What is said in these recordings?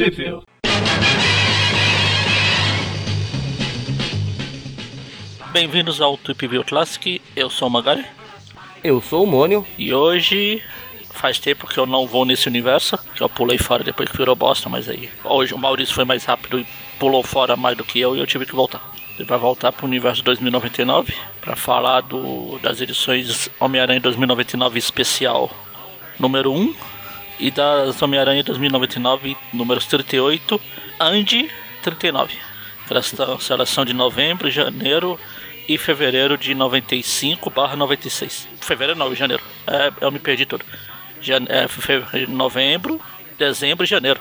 Trip Bem-vindos ao Trip View Classic, eu sou o Magari Eu sou o Mônio. e hoje faz tempo que eu não vou nesse universo, que eu pulei fora depois que virou bosta, mas aí hoje o Maurício foi mais rápido e pulou fora mais do que eu e eu tive que voltar. Ele vai voltar pro universo 2099 para falar do, das edições Homem-Aranha 2099 especial número 1 e das Homem-Aranha 2099 números 38 and 39. Elas estão seleção de novembro, janeiro e fevereiro de 95 barra 96. Fevereiro não, janeiro. É, eu me perdi tudo. Jan é, novembro, dezembro e janeiro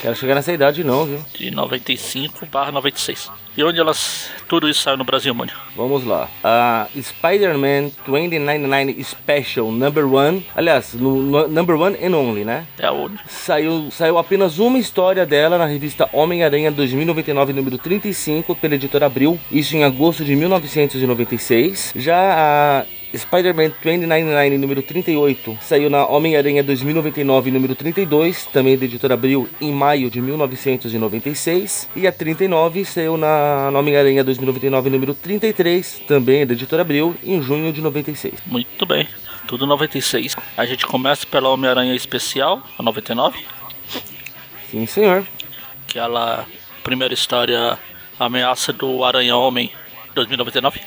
Quero chegar nessa idade não, viu? de 95 barra 96. E onde elas. Tudo isso saiu no Brasil, mano. Vamos lá. A Spider-Man 2099 Special Number 1. Aliás, no, no- Number 1 and Only, né? É o. Saiu, saiu apenas uma história dela na revista Homem-Aranha 2099, número 35, pela editora Abril. Isso em agosto de 1996. Já a Spider-Man 2099, número 38, saiu na Homem-Aranha 2099, número 32, também da editora Abril, em maio de 1996. E a 39 saiu na Homem-Aranha 2099, número 33, também da editora Abril, em junho de 96. Muito bem. Tudo 96. A gente começa pela Homem-Aranha Especial, a 99. Sim, senhor. Que ela. Primeira história. Ameaça do Aranha-Homem 2099.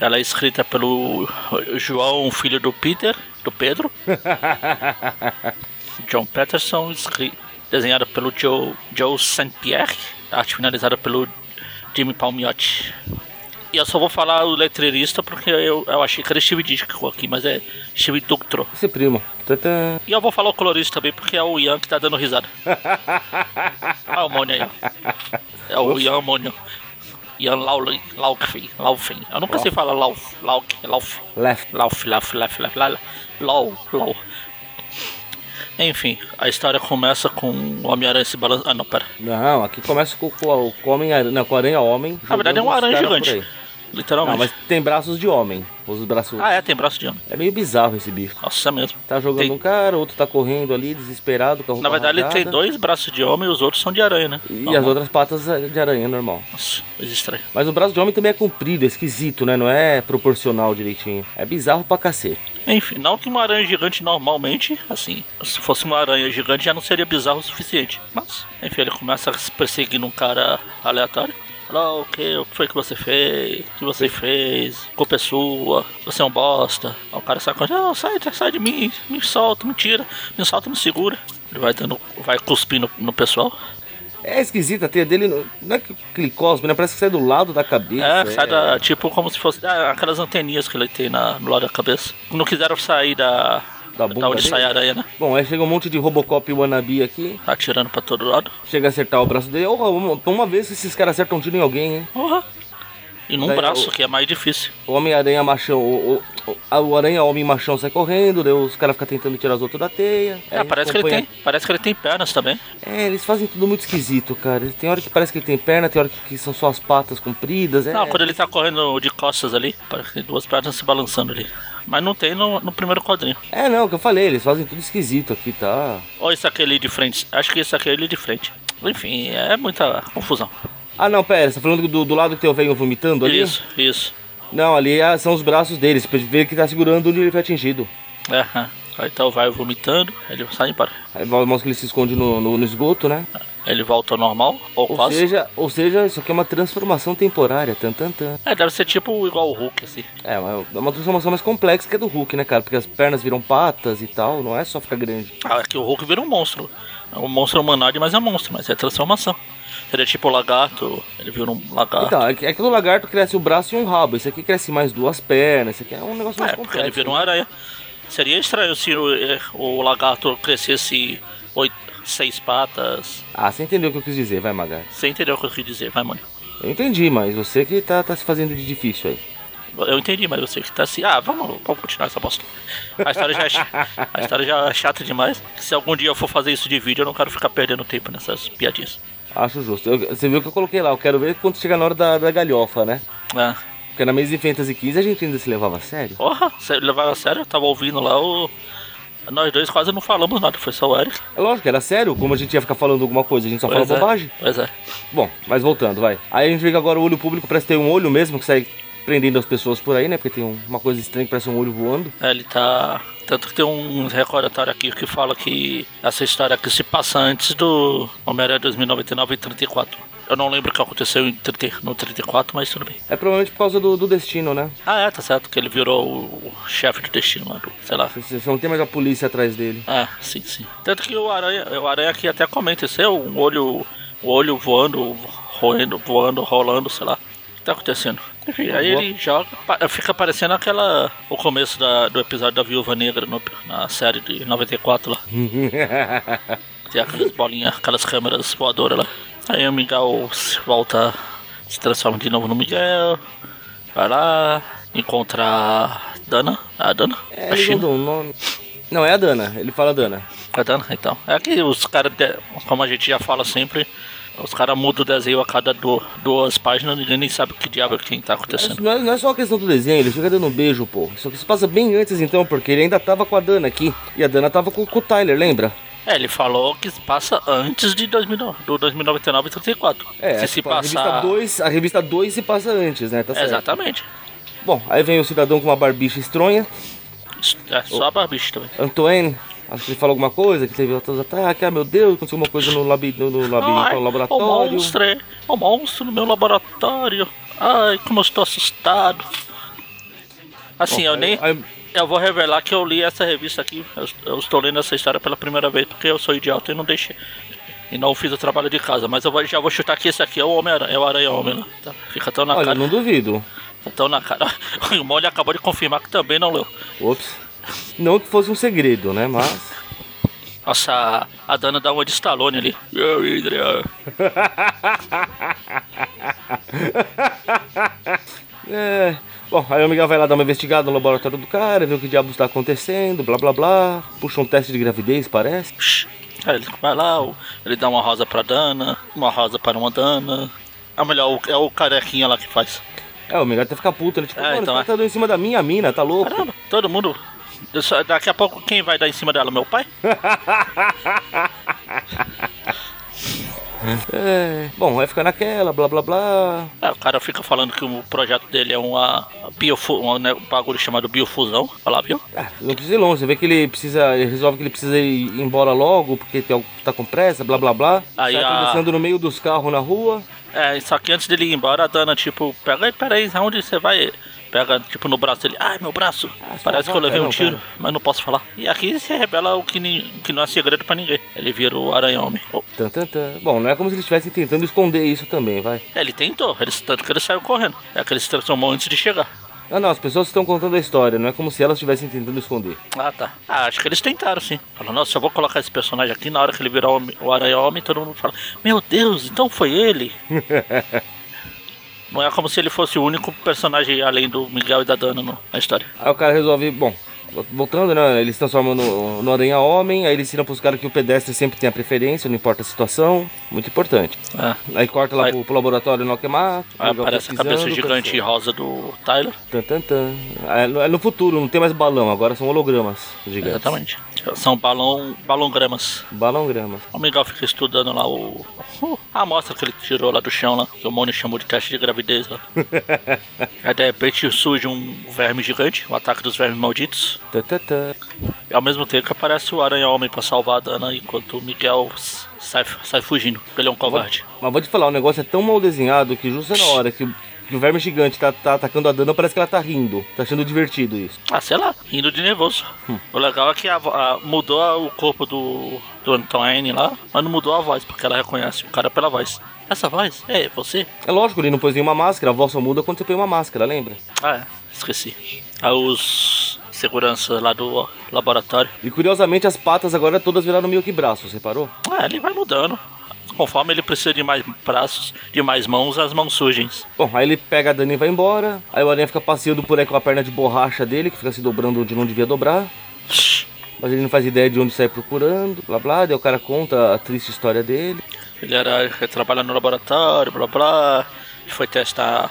Ela é escrita pelo João, filho do Peter, do Pedro. John Patterson, desenhada pelo Joe, Joe St. Pierre, arte finalizada pelo Jimmy Palmiotti. E eu só vou falar o letreirista porque eu, eu achei que era Steve Ditko aqui, mas é Steve Ductro. Esse primo. Tan, tan. E eu vou falar o colorista também porque é o Ian que tá dando risada. Olha o Mônio aí. É o Ian Mônio. Ian Laufin. Laufin. Eu nunca sei falar Lauf. Lauf. Lauf. Left. Lauf, lauf, lauf, lauf, lauf, lauf, lauf. Enfim, a história começa com o Homem-Aranha se balançando. Ah, não, pera. Não, aqui começa com, com, com o Homem-Aranha, não, com o Aranha-Homem. Na verdade é um aranha gigante. Literalmente. Não, mas tem braços de homem. Os braços. Ah, é, tem braço de homem. É meio bizarro esse bicho. Nossa, é mesmo. Tá jogando Tem- um cara, outro tá correndo ali, desesperado, com a roupa Na verdade, ele tem dois braços de homem e os outros são de aranha, né? E Normal. as outras patas é de aranha, normal. Nossa, coisa estranha. Mas o braço de homem também é comprido, é esquisito, né? Não é proporcional direitinho. É bizarro pra cacete. Enfim, não que uma aranha gigante normalmente, assim, se fosse uma aranha gigante já não seria bizarro o suficiente. Mas, enfim, ele começa perseguindo um cara aleatório. "Ah, o que o que foi que você fez? O que você fez? Culpa é sua, você é um bosta. Aí o cara sai não, sai, sai de mim, me solta, me tira, me solta, me segura. Ele vai dando, vai cuspindo no pessoal. É esquisito, a teia dele não- é que ele cospe, né? Parece que sai do lado da cabeça. É, sai da, tipo como se fosse ah, aquelas anteninhas que ele tem na, no lado da cabeça. Não quiseram sair da, Da bunda onde dele? sai a aranha, né? Bom, aí chega um monte de Robocop e wannabe aqui. Atirando pra todo lado. Chega a acertar o braço dele. Oh, uma, uma vez que esses caras acertam um tiro em alguém, hein? Porra. E num Daí, braço, o- que é mais difícil. O Homem-Aranha machão, o, o, o- o Aranha-Homem machão sai correndo, daí os caras ficam tentando tirar os outros da teia. É, parece que ele tem. Parece que ele tem pernas também. É, eles fazem tudo muito esquisito, cara. Tem hora que parece que ele tem perna, tem hora que são só as patas compridas. É, Não, quando ele tá correndo de costas ali, parece que tem duas pernas se balançando ali. Mas não tem no, no primeiro quadrinho. é não, o que eu falei, eles fazem tudo esquisito aqui, tá? Ou esse aqui ali de frente. Acho que esse aqui é ele de frente. Enfim, é muita confusão. Ah, não, pera, você tá falando do, do lado que tem o velho vomitando ali? Isso, isso. Não, ali é- são os braços dele, você ver que tá segurando onde ele foi atingido. É, é. Aí então vai vomitando, ele sai embora. Aí mostra que ele se esconde no, no, no esgoto, né? Ele volta ao normal, ou, Ou quase. seja, ou seja, isso aqui é uma transformação temporária, tan, tan, tan. É, deve ser tipo igual o Hulk, assim. É, uma- é uma transformação mais complexa que a do Hulk, né, cara? Porque as pernas viram patas e tal, não é só ficar grande. Ah, aqui o Hulk vira um monstro. É um monstro humanoide, mas é monstro, mas é transformação. Seria tipo o lagarto, ele vira um lagarto. Então, é que é que do lagarto cresce o braço e um rabo. Esse aqui cresce mais duas pernas. Esse aqui é um negócio mais é, porque complexo. ele vira uma aranha. Seria estranho se o, eh, o lagarto crescesse oito, seis patas. Ah, você entendeu o que eu quis dizer, vai, Magar. Você entendeu o que eu quis dizer, vai, mano. Eu entendi, mas você que tá, tá se fazendo de difícil aí. Eu entendi, mas você que tá assim. Ah, vamos, vamos continuar essa bosta. A história, já é, cha- a história já é chata demais. Se algum dia eu for fazer isso de vídeo, eu não quero ficar perdendo tempo nessas piadinhas. Acho justo. Eu- você viu que eu coloquei lá, eu quero ver quando chegar na hora da, da galhofa, né? É. Porque na Amazing Fantasy XV a gente ainda se levava a sério. Porra, você levava a sério? Eu tava ouvindo lá o. Nós dois quase não falamos nada, foi só o Eric. É lógico, era sério, como a gente ia ficar falando alguma coisa, a gente só Pois fala é. bobagem. Pois é. Bom, mas voltando, vai. Aí a gente vê que agora o olho público parece ter um olho mesmo que sai prendendo as pessoas por aí, né? Porque tem um- uma coisa estranha que parece um olho voando. É, ele tá. Tanto que tem um recordatório aqui que fala que essa história aqui se passa antes do Homem-Aranha 2099 e 34. Eu não lembro o que aconteceu em 30, no 34, mas tudo bem. É provavelmente por causa do, do destino, né? Ah, é, tá certo, que ele virou o, chefe do destino lá do. Sei lá. Você não tem mais a polícia atrás dele. Ah, sim, sim. Tanto que o Aranha, o Aranha aqui até comenta isso, é um olho, o olho voando, roendo, voando, rolando, sei lá. O que tá acontecendo? Enfim, aí ele joga, fica parecendo aquela, o começo da- do episódio da Viúva Negra no- na série de 94 lá. Tem aquelas bolinhas, aquelas câmeras voadoras lá. Aí o Miguel volta, se transforma de novo no Miguel, vai lá, encontra a Dana, a Dana, É, a China. um nome. Não, é a Dana, ele fala Dana. Tá dando? Então. É que os caras, como a gente já fala sempre, os caras mudam o desenho a cada du- duas páginas, ninguém nem sabe o que diabo que tá acontecendo. Não é, não é só a questão do desenho, ele fica dando um beijo, pô. Só que isso passa bem antes então, porque ele ainda tava com a Dana aqui. E a Dana tava com, com o Tyler, lembra? É, ele falou que se passa antes de 2009, do 2099 e 34. É, se se tipo, a revista passar. 2, a revista 2 se passa antes, né? Tá. Exatamente. Bom, aí vem o cidadão com uma barbicha estronha, É só a barbicha também. Antoine, acho que ele fala alguma coisa, que teve outros ataques, ah meu Deus, aconteceu uma coisa no, labi, no, no Ai, no o laboratório. monstro, é- o monstro no meu laboratório. Ai, como eu estou assustado. Assim, eu Aí- nem. aí- Eu vou revelar que eu li essa revista aqui. Eu, eu estou lendo essa história pela primeira vez porque eu sou idiota e não deixei. E não fiz o trabalho de casa. Mas eu vou- já vou chutar que esse aqui é o Homem-Aranha, é o Aranha-Homem, né? Tá, Fica tão na Olha, cara. não duvido. Tá tão na cara. O Molly acabou de confirmar que também não leu. Ops. Não que fosse um segredo, né? Mas. Nossa, a- Dana dá uma de Stallone ali. Eu, Adrian. É. Bom, aí o Miguel vai lá dar uma investigada no laboratório do cara, ver o que diabos está acontecendo, blá blá blá. Puxa um teste de gravidez, parece. Aí ele vai lá, ele dá uma rosa pra Dana, uma rosa para uma Dana. É melhor, é o carequinha lá que faz. É, o Miguel até fica puto, ele tipo, É, mano, então o cara é. tá dando em cima da minha mina, tá louco? Caramba, todo mundo. só- daqui a pouco quem vai dar em cima dela? Meu pai? É. Bom, vai ficar naquela, blá blá blá. É, o cara fica falando que o projeto dele é uma biofu um né, um bagulho chamado biofusão. Olha lá, viu? Ah, não precisa ir longe, você vê que ele precisa, ele resolve que ele precisa ir embora logo, porque tem algo que tá com pressa, blá blá blá. Aí Sai a- no meio dos carros na rua. É, só que antes dele ir embora, a Dana, tipo, pega aí, peraí, aonde você vai? Pega, tipo, no braço dele. Ai, meu braço. Parece que eu levei um tiro, pera. mas não posso falar. E aqui se revela o que, ni- que não é segredo pra ninguém. Ele vira o Aranha-Homem. Oh. Bom, não é como se eles estivessem tentando esconder isso também, vai. é, ele tentou, ele, tanto que ele saiu correndo. É que ele se transformou antes de chegar. Não, não, as pessoas estão contando a história, não é como se elas estivessem tentando esconder. Ah, tá. Ah, acho que eles tentaram, sim. Falou, nossa, eu vou colocar esse personagem aqui na hora que ele virar o, o Aranha-Homem, todo mundo fala, meu Deus, então foi ele? Não é como se ele fosse o único personagem além do Miguel e da Dana no- na história. Aí o cara resolve, bom, voltando, né? Eles se transformam no, no Aranha Homem, aí ele ensina pros caras que o pedestre sempre tem a preferência, não importa a situação. Muito importante. É. Aí corta lá Aí- pro, pro laboratório no Alquemato. Aí Miguel aparece a cabeça gigante rosa do Tyler. Tan, tan, tan. É, no- é no futuro, não tem mais balão, agora são hologramas gigantes. Exatamente. São balão, balongramas. Balongramas. O Miguel fica estudando lá o. A amostra que ele tirou lá do chão lá, que o Mônio chamou de teste de gravidez lá. Aí de repente surge um verme gigante, o ataque dos vermes malditos. E ao mesmo tempo aparece o Aranha-Homem pra salvar a Dana, enquanto o Miguel sai, sai fugindo, porque ele é um covarde. Mas vou te falar, o negócio é tão mal desenhado que justo na hora que, o verme gigante tá, tá atacando a Dana, parece que ela tá rindo. Tá achando divertido isso. Ah, sei lá, rindo de nervoso. O legal é que a a- mudou o corpo do, do Antoine lá, mas não mudou a voz, porque ela reconhece o cara pela voz. Essa voz? É, você? É lógico, ele não pôs nenhuma máscara, a voz só muda quando você põe uma máscara, lembra? Ah, é, esqueci. Aí os seguranças lá do laboratório. E curiosamente as patas agora todas viraram meio que braços, reparou? Ah, ele vai mudando. Conforme ele precisa de mais braços, de mais mãos, as mãos surgem. Bom, aí ele pega a Dani e vai embora. Aí o Aranha fica passeando por aí com a perna de borracha dele, que fica se dobrando onde não devia dobrar. Mas ele não faz ideia de onde sai procurando, blá blá. Daí o cara conta a triste história dele. Ele era ele trabalha no laboratório, blá blá. Foi testar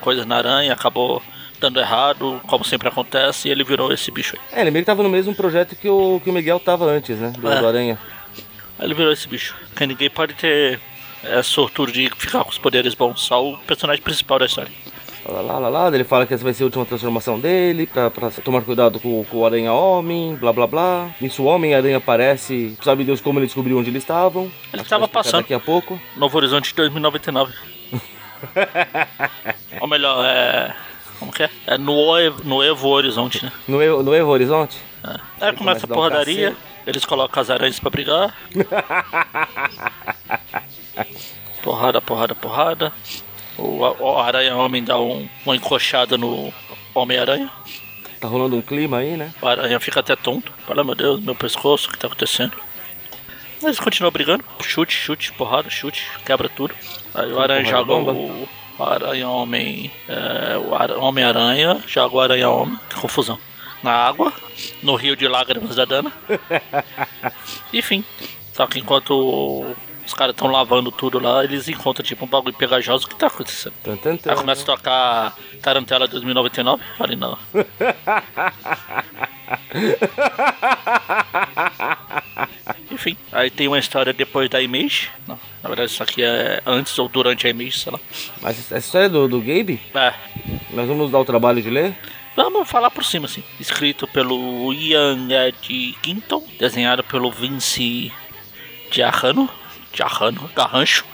coisas na aranha, acabou dando errado, como sempre acontece, e ele virou esse bicho aí. É, ele meio que tava no mesmo projeto que o, que o Miguel tava antes, né? Do, É. do Aranha. Aí ele virou esse bicho. Que ninguém pode ter é, sortudo de ficar com os poderes bons, só o personagem principal da história. Lá, lá, lá, lá. Ele fala que essa vai ser a última transformação dele, pra, pra tomar cuidado com, com o Aranha Homem, blá blá blá. Nisso o Homem-Aranha aparece, sabe Deus como ele descobriu onde eles estavam. Ele Acho que tava vai explicar passando. Daqui a pouco. Novo Horizonte 2099. Ou melhor, é. Que é? É no, Evo- no Evo Horizonte, né? No, Evo- no Evo Horizonte? É. Aí começa a a dar um porradaria, cacete. eles colocam as aranhas pra brigar. porrada, porrada, porrada. O, o Aranha Homem dá um, uma encoxada no Homem-Aranha. Tá rolando um clima aí, né? O Aranha fica até tonto. Fala, meu Deus, meu pescoço, o que tá acontecendo? Eles continuam brigando. Chute, chute, porrada, chute, quebra tudo. Aí o Aranha joga o, o Aranha Homem. É, Homem-Aranha joga o Aranha Homem. Que confusão. Na água, no rio de lágrimas da Dana. Enfim. Só que enquanto os caras estão lavando tudo lá, eles encontram tipo um bagulho pegajoso. O que tá acontecendo? Tan, tan. Aí começa a tocar Tarantela 2099. Falei, não. Enfim, aí tem uma história depois da Image. Não, na verdade, isso aqui é antes ou durante a Image, sei lá. Mas essa história do, do Gabe, É, nós vamos dar o trabalho de ler? vamos falar por cima, assim. Escrito pelo Ian Ed Ginton, desenhado pelo Vince Giarrano. Giarrano, Garrancho.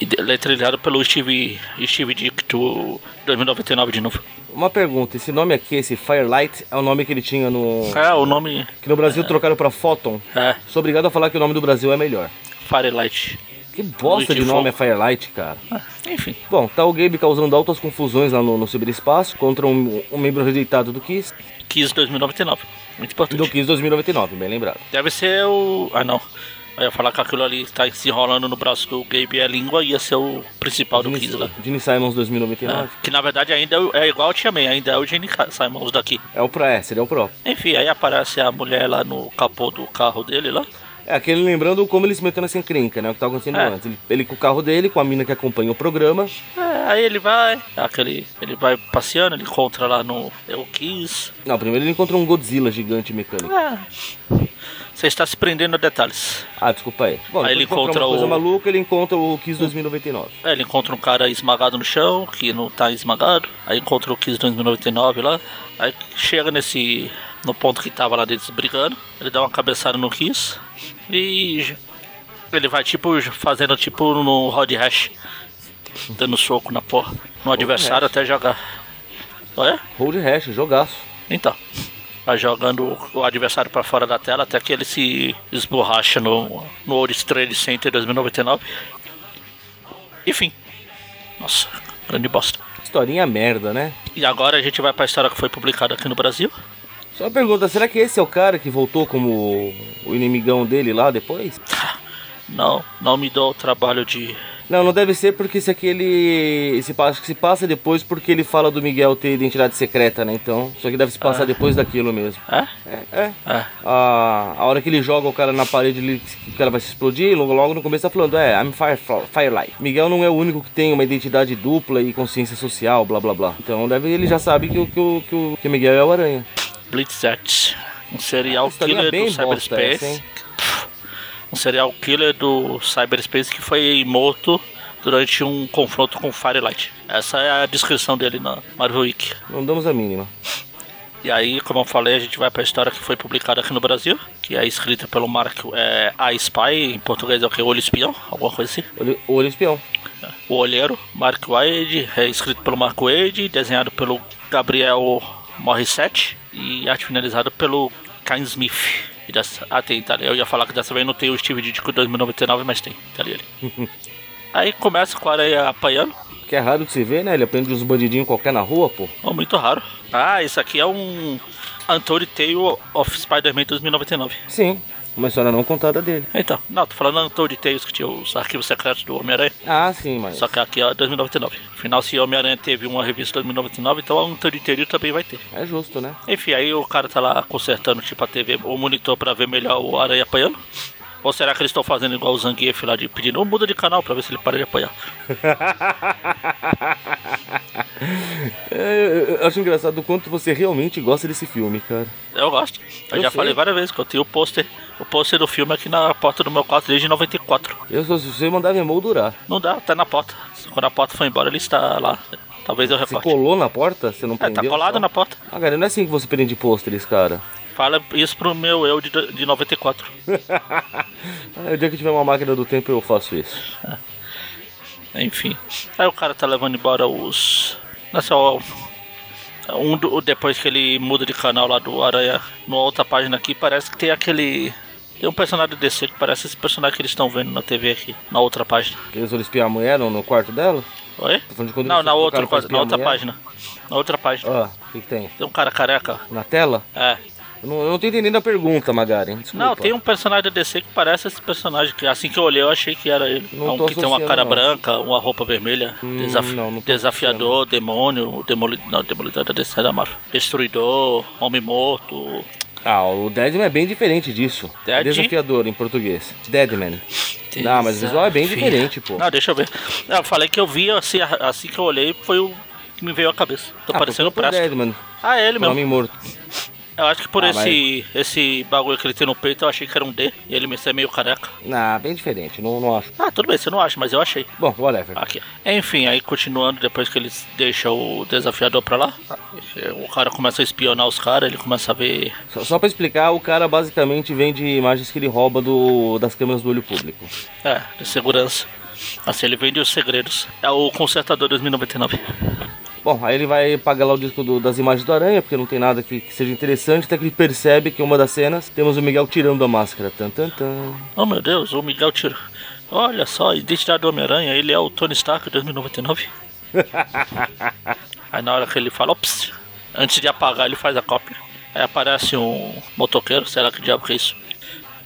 E de- letreirado pelo Steve, Steve Dick do 2099 de novo. Uma pergunta, esse nome aqui, esse Firelight, é o nome que ele tinha no... É, o nome Que no Brasil trocaram pra Photon. é Sou obrigado a falar que o nome do Brasil é melhor. Firelight. Que bosta de de nome é. Firelight, cara. Ah, enfim, Bom, tá o Gabe causando altas confusões lá no, no ciberespaço contra um, um membro rejeitado do Kiss. Kiss 2099. Muito Do importante. Kiss 2099, bem lembrado. Deve ser o. Ah, não. Eu ia falar que aquilo ali tá se enrolando no braço do Gabe e a língua ia ser o principal do Kiss lá. Gene Simons É, 2099. que na verdade ainda é o- é igual eu te amei, ainda é o Gene Simons daqui. É o Pro, é, seria o Pro. Enfim, aí aparece a mulher lá no capô do carro dele lá. É aquele lembrando como ele se meteu nessa encrenca, né? O que tá acontecendo É. antes. Ele, ele com o carro dele, com a mina que acompanha o programa. É, aí ele vai, aquele, ele vai passeando, ele encontra lá no Eu Kiss. Não, primeiro ele encontrou um Godzilla gigante mecânico. É. Você está se prendendo a detalhes. Ah, desculpa aí. Bom, Aí depois ele encontra uma coisa o- maluca, ele encontra o Kiss 2099. É, ele encontra um cara esmagado no chão, que não tá esmagado. Aí encontra o Kiss 2099 lá. Aí chega nesse. no ponto que tava lá deles brigando. Ele dá uma cabeçada no Kiss. E. Ele vai tipo fazendo tipo no Rod Hash. Dando soco na porra. No adversário até jogar. Olha? Hold Hash, jogaço. Então. Vai jogando o adversário pra fora da tela até que ele se esborracha no, no World Trade Center 2099. Enfim. Nossa, grande bosta. Historinha merda, né? E agora a gente vai pra história que foi publicada aqui no Brasil. Só uma pergunta, será que esse é o cara que voltou como o inimigão dele lá depois? Não, não me dou o trabalho de. Não, não deve ser porque esse aqui ele se passa, que se passa depois porque ele fala do Miguel ter identidade secreta, né? Então, isso aqui deve se passar depois daquilo mesmo. É? É, é. É. A, a hora que ele joga o cara na parede, ele, o cara vai se explodir, logo, logo no começo tá falando, é, I'm fire, Firelight. Miguel não é o único que tem uma identidade dupla e consciência social, blá blá blá. Então deve, ele já sabe que, o- que, o- que, o- que Miguel é o Aranha. Blitzat. Um serial Historinha killer bem do cyberspace. essa? Um serial killer do cyberspace que foi morto durante um confronto com Firelight. Essa é a descrição dele na Marvel Wiki. Não damos a mínima. E aí, como eu falei, a gente vai pra história que foi publicada aqui no Brasil, que é escrita pelo Mark é, A Spy, em português é o que? Olho Espião, alguma coisa assim. Olho, olho espião. O Olheiro, Mark Wade, é escrito pelo Mark Wade, desenhado pelo Gabriel Morissette e arte finalizada pelo Kyle Smith. E dessa, ah, tem, tá ali. Eu ia falar que dessa vez não tem o Steve Ditko 2099, mas tem, tá ali. ele. aí começa com a areia apanhando. Que é raro de se ver, né? Ele aprende uns bandidinhos qualquer na rua, pô. Oh, muito raro. Ah, isso aqui é um Untold Tale of Spider-Man 2099. Sim, uma história não contada dele. Então, não, tô falando Untold Tales que tinha os arquivos secretos do Homem-Aranha. Ah, sim, mas. Só que aqui é 2099. Afinal, se Homem-Aranha teve uma revista 2099, então a Untold Tale também vai ter. É justo, né? Enfim, aí o cara tá lá consertando tipo a TV, o monitor pra ver melhor o Aranha apanhando. Ou será que eles estão fazendo igual o Zangief lá de pedindo, "Ô, muda de canal pra ver se ele para de apoiar? É, eu- acho engraçado o quanto você realmente gosta desse filme, cara. Eu gosto. Eu, Eu já sei. falei várias vezes que eu tenho o pôster, o pôster do filme aqui na porta do meu quarto desde 94. Eu só se você mandar me moldurar. Não dá, tá na porta. Quando a porta foi embora, ele está lá. Talvez eu Você recorte. colou na porta? Você não É, tá prendeu? colado só? na porta. Ah, cara, não é assim que você prende pôsteres, cara. Fala isso pro meu eu de, de 94. Ah, o dia que tiver uma máquina do tempo eu faço isso. Enfim. Aí o cara tá levando embora os. Nossa, ó, um do, depois que ele muda de canal lá do Aranha, numa outra página aqui, parece que tem aquele. Tem um personagem DC que parece esse personagem que eles estão vendo na TV aqui, na outra página. Eles foram espiar a mulher no, no quarto dela? Oi? Não, na outra, na outra página. Na outra página. Ah, o que, que tem? Tem um cara careca. Na tela? É. Eu não, eu não tô entendendo a pergunta, Magari. Desculpa. Não, tem um personagem da DC que parece esse personagem. Que assim que eu olhei, eu achei que era ele. Não É um que tem uma cara não. branca, uma roupa vermelha. Hum, desaf- não, desafiador, demônio, demoli não, demolidor da DC da Marvel. Destruidor, homem morto. Ah, o Deadman é bem diferente disso. É Dead? desafiador em português. Deadman. Não, mas o visual é bem diferente, pô. Não, deixa eu ver. Eu falei que eu vi assim, assim que eu olhei, foi o que me veio à cabeça. Tô ah, parecendo o Presto. Deadman. Ah, é ele mesmo. Homem morto. Eu acho que por Ah, esse, esse bagulho que ele tem no peito, eu achei que era um D. E ele me é meio careca. Ah, bem diferente. Não, não acho. Ah, tudo bem, você não acha, mas eu achei. Bom, whatever. Aqui. Enfim, aí continuando, depois que eles deixam o desafiador pra lá, o cara começa a espionar os caras, ele começa a ver. Só, só pra explicar, o cara basicamente vende imagens que ele rouba do, das câmeras do olho público. É, de segurança. Assim, ele vende os segredos. É o Consertador 2099. Bom, aí ele vai pagar lá o disco do- das imagens do Aranha, porque não tem nada que, que seja interessante, até que ele percebe que uma das cenas temos o Miguel tirando a máscara. Tan, tan, tan. Oh meu Deus, o Miguel tira. Olha só, a identidade do Homem-Aranha, ele é o Tony Stark 2099. aí na hora que ele fala, ops, antes de apagar, ele faz a cópia. Aí aparece um motoqueiro, sei lá que diabo que é isso.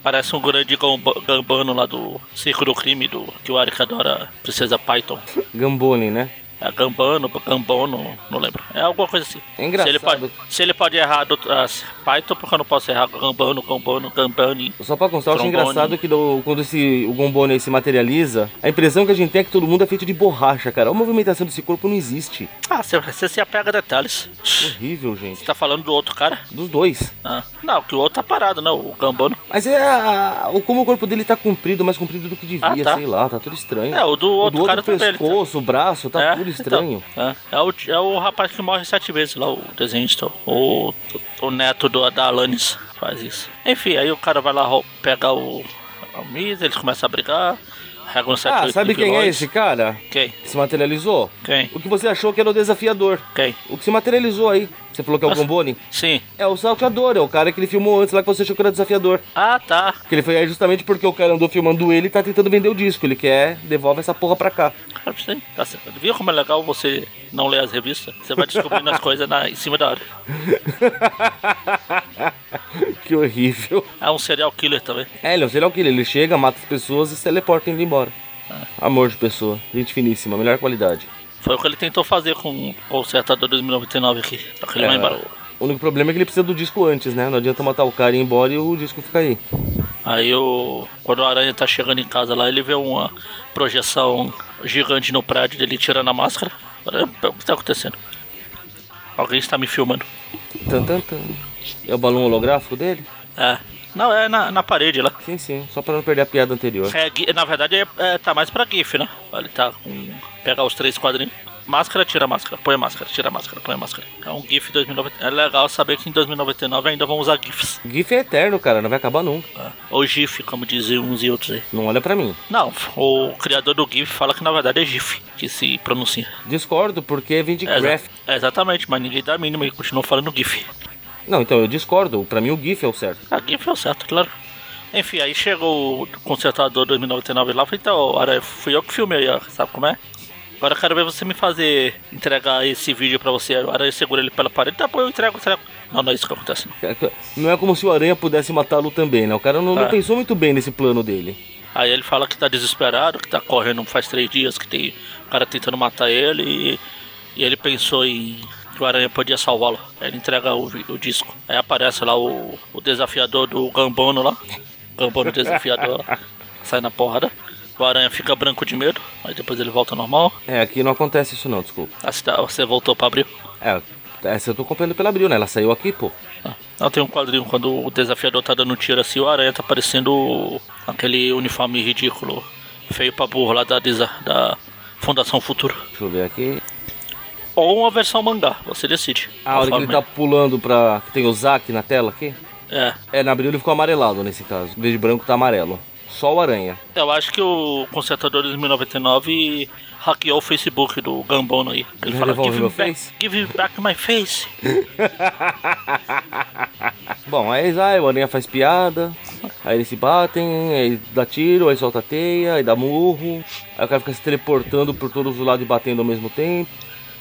Parece um grande gamba- gambano lá do Circo do Crime, do que o Eric adora, Princesa Python. Gamboni, né? É Gambano, Gambono, não lembro. É alguma coisa assim. É engraçado. Se ele pode, se ele pode errar do, as Python, porque eu não posso errar Gambano, Gambano, Gambani. Só pra constar, eu acho engraçado que do- quando esse, o Gomboni aí se materializa, a impressão que a gente tem é que todo mundo é feito de borracha, cara. A movimentação desse corpo não existe. Ah, você, você se apega a detalhes. Horrível, gente. Você tá falando do outro cara? Dos dois. Ah, não, que o outro tá parado, né? O Gambano. Mas é a- o como o corpo dele tá comprido, mais comprido do que devia, Ah, tá. sei lá, tá tudo estranho. É, o do outro o do cara outro também, ele tá- pescoço, o braço, tá é, tudo estranho. então, é, é, o, é o rapaz que morre sete vezes lá, o desenhista. O, o neto do, da Alanis faz isso. Enfim, aí o cara vai lá pegar o, o Miz, eles começam a brigar. Ah, sabe quem é esse cara? Quem? Que se materializou? Quem? O que você achou que era o desafiador. Quem? O que se materializou aí. Você falou que é o. Gomboni? Sim. É o salteador, é o cara que ele filmou antes lá que você achou que era desafiador. Ah, tá. Que ele foi aí justamente porque o cara andou filmando ele e tá tentando vender o disco. Ele quer, devolve essa porra pra cá. Ah, Sim, tá certo. Viu como é legal você não ler as revistas? Você vai descobrindo as coisas na, em cima da hora. que horrível. É um serial killer também. É, ele é um serial killer. Ele chega, mata as pessoas e se teleporta indo embora. Amor de pessoa. Gente finíssima, melhor qualidade. Foi o que ele tentou fazer com o Consertador 2099 aqui. Só que ele vai É, embora. o único problema é que ele precisa do disco antes, né? Não adianta matar o cara e ir embora e o disco fica aí. Aí o. Quando o Aranha tá chegando em casa lá, ele vê uma projeção gigante no prédio dele tirando a máscara. O que tá acontecendo? Alguém está me filmando. Tan, tan, tan. É o balão holográfico dele? É. Não, é na, na parede lá. Sim, sim. Só pra não perder a piada anterior. É, na verdade, é, é, tá mais pra GIF, né? Ele tá com. Pegar os três quadrinhos. Máscara, tira a máscara, põe a máscara, tira a máscara, põe a máscara. É um GIF 2099. É legal saber que em 2099 ainda vão usar GIFs. GIF é eterno, cara. Não vai acabar nunca. É. Ou GIF, como dizem uns e outros aí. Não olha pra mim. Não, o criador do GIF fala que na verdade é GIF que se pronuncia. Discordo, porque vem de É, exa- graph. é, exatamente, mas ninguém dá a mínima e continua falando GIF. Não, então eu discordo. Pra mim o GIF é o certo. A GIF é o certo, claro. Enfim, aí chegou o consertador 2099 lá, falei, então, Aranha, fui eu que filmei, sabe como é? Agora eu quero ver você me fazer entregar esse vídeo pra você. O Aranha segura ele pela parede, tá bom, eu entrego, entrego. Não, não é isso que acontece. não. Não é como se o Aranha pudesse matá-lo também, né? O cara não, não É. pensou muito bem nesse plano dele. Aí ele fala que tá desesperado, que tá correndo faz três dias, que tem o cara tentando matar ele e, e ele pensou em que o Aranha podia salvá-lo. Aí ele entrega o, o disco. Aí aparece lá o, o desafiador do Gambono lá. Gambano desafiador sai na porrada. O Aranha fica branco de medo, mas depois ele volta normal. É, aqui não acontece isso não, desculpa. Ah, você voltou pra abril. É, essa eu tô comprando pela Abril, né? Ela saiu aqui, pô. Ah, Não, tem um quadrinho quando o desafiador tá dando um tiro assim, o Aranha tá parecendo aquele uniforme ridículo, feio pra burro lá da, da Fundação Futuro. Deixa eu ver aqui. Ou uma versão mangá, você decide. Ah, a hora que ele tá pulando pra... que tem o Zack na tela aqui. É, É, na Abril ele ficou amarelado nesse caso. Em vez de branco tá amarelo. Só o Aranha. eu acho que o Consertador de 2099 hackeou o Facebook do Gambono aí. Ele Ele fala, give me, back, face?" give me back my face. Bom, aí vai, o Aranha faz piada. Aí eles se batem, aí dá tiro, aí solta a teia, aí dá murro. Aí o cara fica se teleportando por todos os lados e batendo ao mesmo tempo.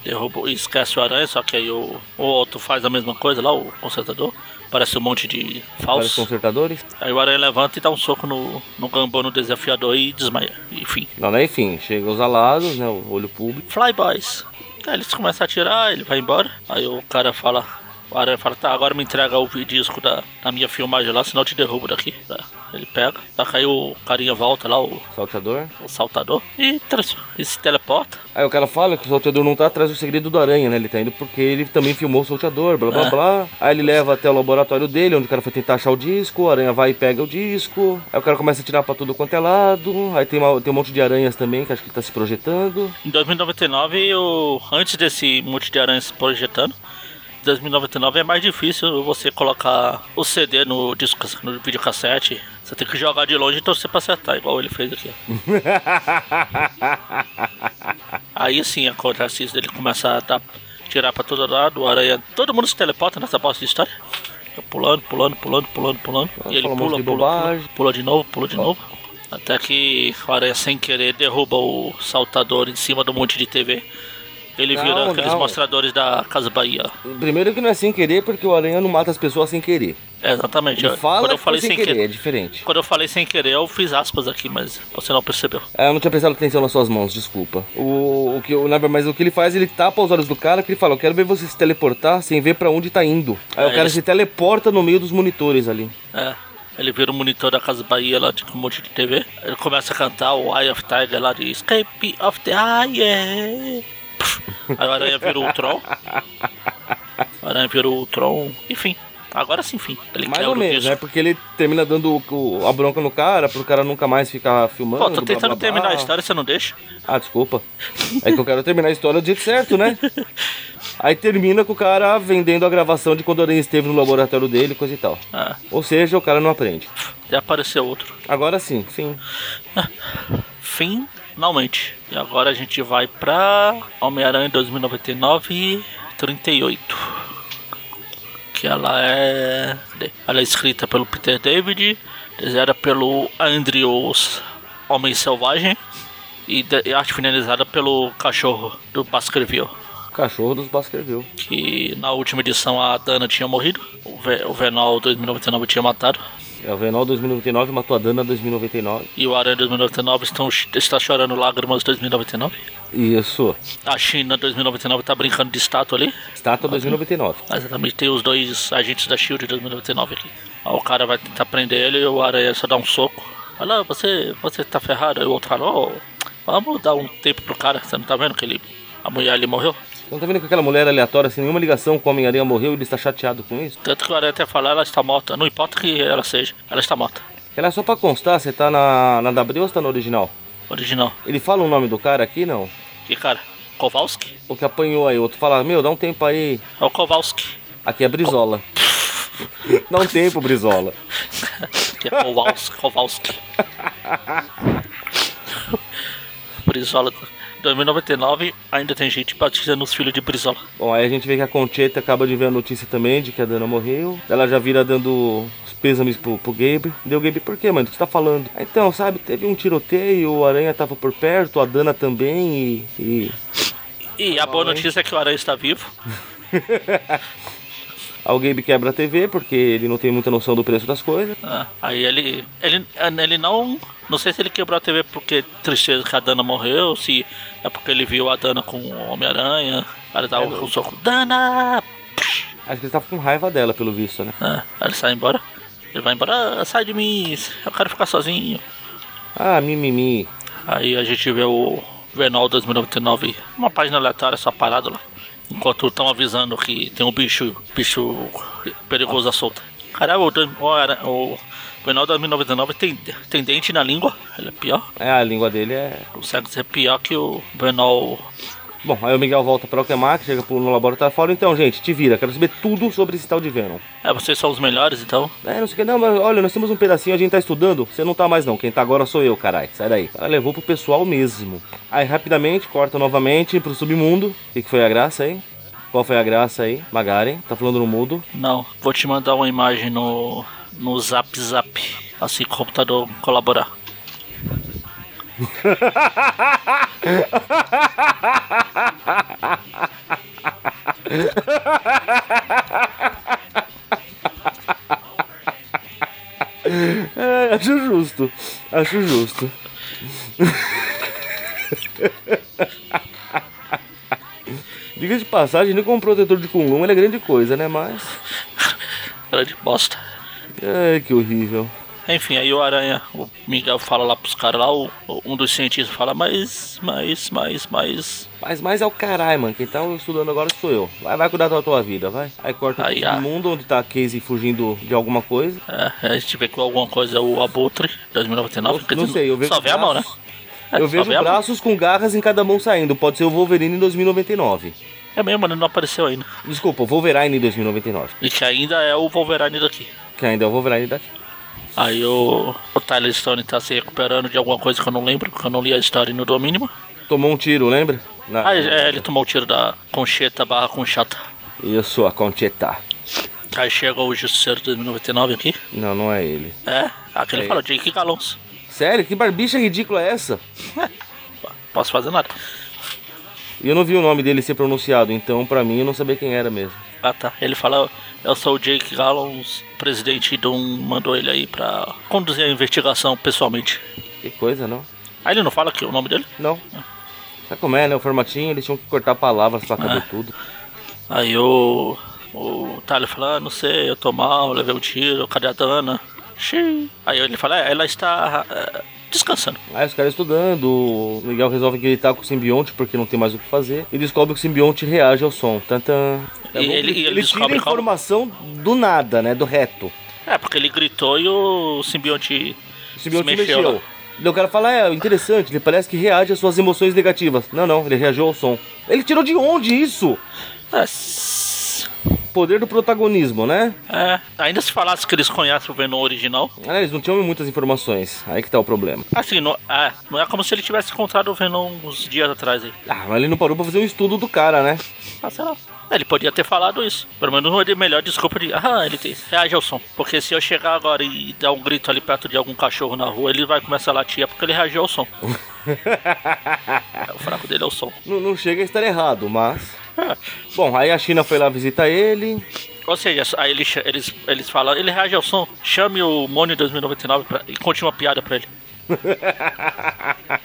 Derruba e esquece o aranha, só que aí o, o outro faz a mesma coisa lá, o consertador. Parece um monte de falsos. consertadores. Aí o aranha levanta e dá um soco no, no gambono desafiador e desmaia. Enfim. Não, né? Enfim, chega os alados, né? O olho público. Fly boys. Aí eles começam a atirar, ele vai embora. Aí o cara fala. O aranha fala, tá, agora me entrega o disco da, da minha filmagem lá, senão eu te derrubo daqui. Tá, Ele pega, que aí o carinha volta lá, o, Salteador. o saltador, e, e se teleporta. Aí o cara fala que o salteador não tá atrás do segredo do aranha, né? Ele tá indo porque ele também filmou o salteador, blá blá É. blá. Aí ele leva até o laboratório dele, onde o cara foi tentar achar o disco, o aranha vai e pega o disco. Aí o cara começa a tirar pra tudo quanto é lado. Aí tem, uma- tem um monte de aranhas também, que acho que ele tá se projetando. Em 2099, o, antes desse monte de aranhas se projetando, 2099 é mais difícil você colocar o CD no disco, no videocassete. Você tem que jogar de longe e torcer pra acertar, igual ele fez aqui. Aí sim acontece isso, ele começa a dar, tirar pra todo lado, o aranha. Todo mundo se teleporta nessa bosta de história. Pulando, pulando, pulando, pulando, pulando. E ele pula, pula, pula, pula de novo, pula de novo. Até que o aranha sem querer derruba o saltador em cima do monte de TV. Ele Não, vira aqueles não. mostradores da Casa Bahia. Primeiro que não é sem querer, porque o aranha não mata as pessoas sem querer. É, exatamente. Ele fala quando eu que falei sem sem querer, querer. é diferente. Quando eu falei sem querer, eu fiz aspas aqui, mas você não percebeu. É, eu não tinha prestado atenção nas suas mãos, desculpa. O, o que, o- mas o que ele faz, ele tapa os olhos do cara, que ele fala, eu quero ver você se teleportar sem ver pra onde tá indo. Aí É, o cara ele- se teleporta no meio dos monitores ali. É. Ele vira o monitor da Casa Bahia lá, de um monte de TV. Ele começa a cantar o Eye of Tiger lá de Escape of the Eye. o Aranha vira o Tron. O Aranha vira o Tron. Enfim, agora sim, enfim. Ele Mais ou menos, disco. né? Porque ele termina dando o- a bronca no cara, pro cara nunca mais ficar filmando. Pô, tô blá, tentando blá, blá. terminar a história, você não deixa? Ah, desculpa. É que eu quero terminar a história do jeito certo, né? Aí termina com o cara vendendo a gravação de quando o Aranha esteve no laboratório dele, coisa e tal. Ah, Ou seja, o cara não aprende. já apareceu outro. Agora sim, fim. Finalmente. E agora a gente vai pra Homem-Aranha 2099 38. Que ela é. Ela é escrita pelo Peter David, desenhada pelo Andrews Homem Selvagem e, de, e arte finalizada pelo cachorro do Baskerville. Cachorro dos Baskerville. Que na última edição a Dana tinha morrido, o, Ve o Venol 2099 tinha matado. É, o Venol 2099 matou a Dana 2099. E o Aranha 2099 estão, está chorando lágrimas 2099. Isso. A China 2099 tá brincando de estátua ali. Estátua 2099. Exatamente, tem os dois agentes da Shield 2099 aqui. Aí o cara vai tentar prender ele e o Aranha só dá um soco. Fala, "Ah, você, você tá ferrado. Aí o outro fala, "Ô, vamos dar um tempo pro cara. Você não tá vendo que ele, a mulher ali morreu? Não tá vendo que aquela mulher aleatória, sem nenhuma ligação com o Homem-Aranha morreu e ele está chateado com isso? Tanto que o Aranha até fala, ela está morta. Não importa que ela seja, ela está morta. Ela é só pra constar, você tá na, na W ou você tá no original? Original. Ele fala o nome do cara aqui, não? Que cara? Kowalski? O que apanhou aí, outro fala, meu, dá um tempo aí. É o Kowalski. Aqui é Brizola. dá um tempo, Brizola. Que é Kowalski. Kowalski. Brizola. 2099 ainda tem gente batizando os filhos de Brizola. Bom, aí a gente vê que a Concheta acaba de ver a notícia também de que a Dana morreu. Ela já vira dando os pêsames pro, pro Gabe. Deu Gabe, por quê, mano? O que você tá falando? Ah, Então, sabe, teve um tiroteio, o Aranha tava por perto, a Dana também e. e... E a boa notícia é que o Aranha está vivo. Aí o Gabe quebra a TV porque ele não tem muita noção do preço das coisas. Ah, aí ele, ele. Ele não. Não sei se ele quebrou a TV porque tristeza que a Dana morreu, se é porque ele viu a Dana com o Homem-Aranha. Aí ele dá um, um soco. Dana! Acho que ele tava com raiva dela, pelo visto, né? Aí ele sai embora. Ele vai embora, ah, sai de mim, eu quero ficar sozinho. Ah, mimimi. Aí a gente vê o Venol 2099, uma página aleatória só parado lá. Enquanto estão avisando que tem um bicho, bicho perigoso à solta. Caralho, o, o, o Venol 2099 tem, tem dente na língua, ele é pior. É, a língua dele é. Consegue ser pior que o Venol. Bom, aí o Miguel volta pra Alquemax, chega pro- no laboratório e fala, então, gente, te vira, quero saber tudo sobre esse tal de Venom. É, vocês são os melhores então. É, não sei o que, não, mas olha, nós temos um pedacinho, a gente tá estudando, você não tá mais não, quem tá agora sou eu, caralho, sai daí. Ela levou pro pessoal mesmo. Aí, rapidamente, corta novamente pro submundo. O que, que foi a graça aí? Qual foi a graça aí? Magaren, tá falando no mudo. Não, vou te mandar uma imagem no, no Zap Zap, assim que o computador colaborar. É, acho justo, acho justo. Diga de passagem, nem como protetor de Kunlun ele é grande coisa, né? Mas. Grande bosta. Ai, que horrível. Enfim, aí o Aranha, o Miguel fala lá pros caras lá, o, o- um dos cientistas fala, mas, mas, mas, mas. Mas mais é o caralho, mano. Quem tá estudando agora sou eu. Vai, vai cuidar da tua vida, vai. Aí corta Aí, todo ah. mundo onde tá a Casey fugindo de alguma coisa. É, a gente vê que alguma coisa é o Abutre 2099. Não- quer não sei, eu vejo Só vê a mão, né? É, eu só vejo braços com garras em cada mão saindo. Pode ser o Wolverine em 2099. É mesmo, ele não apareceu ainda. Desculpa, Wolverine em 2099. E que ainda é o Wolverine daqui. Que ainda é o Wolverine daqui. Aí o, o Tyler Stone tá se recuperando de alguma coisa que eu não lembro, porque eu não li a história no do mínimo. Tomou um tiro, lembra? Na... Ah, é, ele tomou o tiro da Concheta barra Conchata. Isso, a Concheta. Aí chega o Justiceiro 2099 aqui. Não, não é ele. É, aquele É. fala, Jake Galons. Sério? Que barbicha ridícula é essa? Posso fazer nada. E eu não vi o nome dele ser pronunciado, então pra mim eu não sabia quem era mesmo. Ah tá. Ele fala, eu sou o Jake Galons, presidente do um mandou ele aí pra conduzir a investigação pessoalmente. Que coisa, não? Aí ele não fala aqui o nome dele. Não. Sabe como é, né? O formatinho, eles tinham que cortar palavras pra caber Ah. tudo. Aí o. O Tyler fala, ah, não sei, eu tô mal, levei um tiro, cadê a Dana? Xiii. Aí ele fala, é, ela está é, descansando. Aí os caras estudando, o Miguel resolve que ele tá com o simbionte porque não tem mais o que fazer. E descobre que o simbionte reage ao som. Tantã. É ele- ele ele tira descobre a como- informação do nada, né? Do reto. É, porque ele gritou e o simbionte O simbionte se mexeu. mexeu. Daí o cara fala, é interessante, ele parece que reage às suas emoções negativas. Não, não, ele reagiu ao som. Ele tirou de onde isso? É, s- Poder do protagonismo, né? é, ainda se falasse que eles conhecem o Venom original, Ah, eles não tinham muitas informações. Aí que tá o problema. assim, não é, não é como se ele tivesse encontrado o Venom uns dias atrás aí. Ah, mas ele não parou pra fazer um estudo do cara, né? Ah, sei lá. Ele podia ter falado isso. Pelo menos uma de- melhor desculpa de. Ah, ele tem. Reage ao som. Porque se eu chegar agora e dar um grito ali perto de algum cachorro na rua, ele vai começar a latir é porque ele reagiu ao som. É, o fraco dele é o som. Não, não chega a estar errado, mas. Bom, aí a China foi lá visitar ele. Ou seja, aí ele, cha- eles, eles falam, ele reage ao som, chame o Mônio 2099 pra, e conte uma piada pra ele.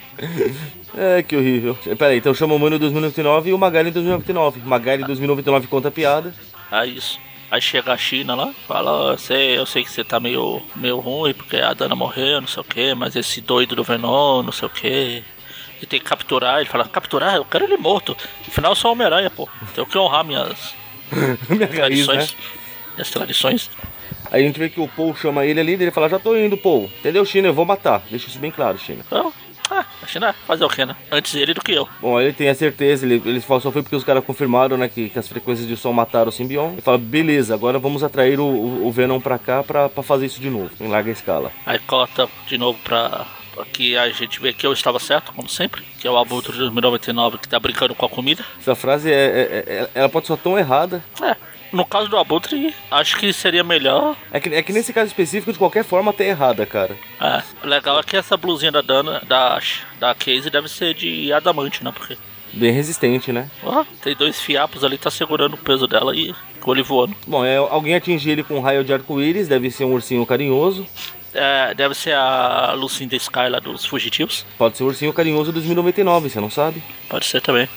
É, que horrível. Pera aí, então chama o em 2099 e o Magali em 2099. Magali em 2099 conta a piada. É isso. Aí chega a China lá, fala, eu sei, eu sei que você tá meio, meio ruim porque a Dana morreu, não sei o que, mas esse doido do Venom, não sei o que. E tem que capturar, ele fala, capturar, eu quero ele morto. Afinal eu sou Homem-Aranha, pô. Tenho que honrar minhas Minha raiz, né? tradições. Minhas tradições. Aí a gente vê que o Paul chama ele ali e ele fala, já tô indo, Paul. Entendeu, China? Eu vou matar. Deixa isso bem claro, China. Então, a China fazer o que, né? Antes ele do que eu. Bom, ele tem a certeza, ele, ele só foi porque os caras confirmaram, né, que, que as frequências de som mataram o Symbion. Ele fala, beleza, agora vamos atrair o, o, o Venom pra cá pra, pra fazer isso de novo, em larga escala. Aí corta de novo pra. pra que a gente vê que eu estava certo, como sempre. Que é o Abutre de 2099 que tá brincando com a comida. Essa frase, é, é- é- ela pode ser tão errada. É, no caso do Abutre, acho que seria melhor. É que, é que nesse caso específico, de qualquer forma, tá errada, cara. É, o legal é que essa blusinha da Dana, da, da Casey, deve ser de adamante, né? Porque Bem resistente, né? ó, tem dois fiapos ali, tá segurando o peso dela e com ele voando. Bom, é, alguém atingir ele com um raio de arco-íris, deve ser um ursinho carinhoso. É, deve ser a Lucinda Sky lá dos fugitivos. Pode ser o ursinho carinhoso 2099, você não sabe? Pode ser também.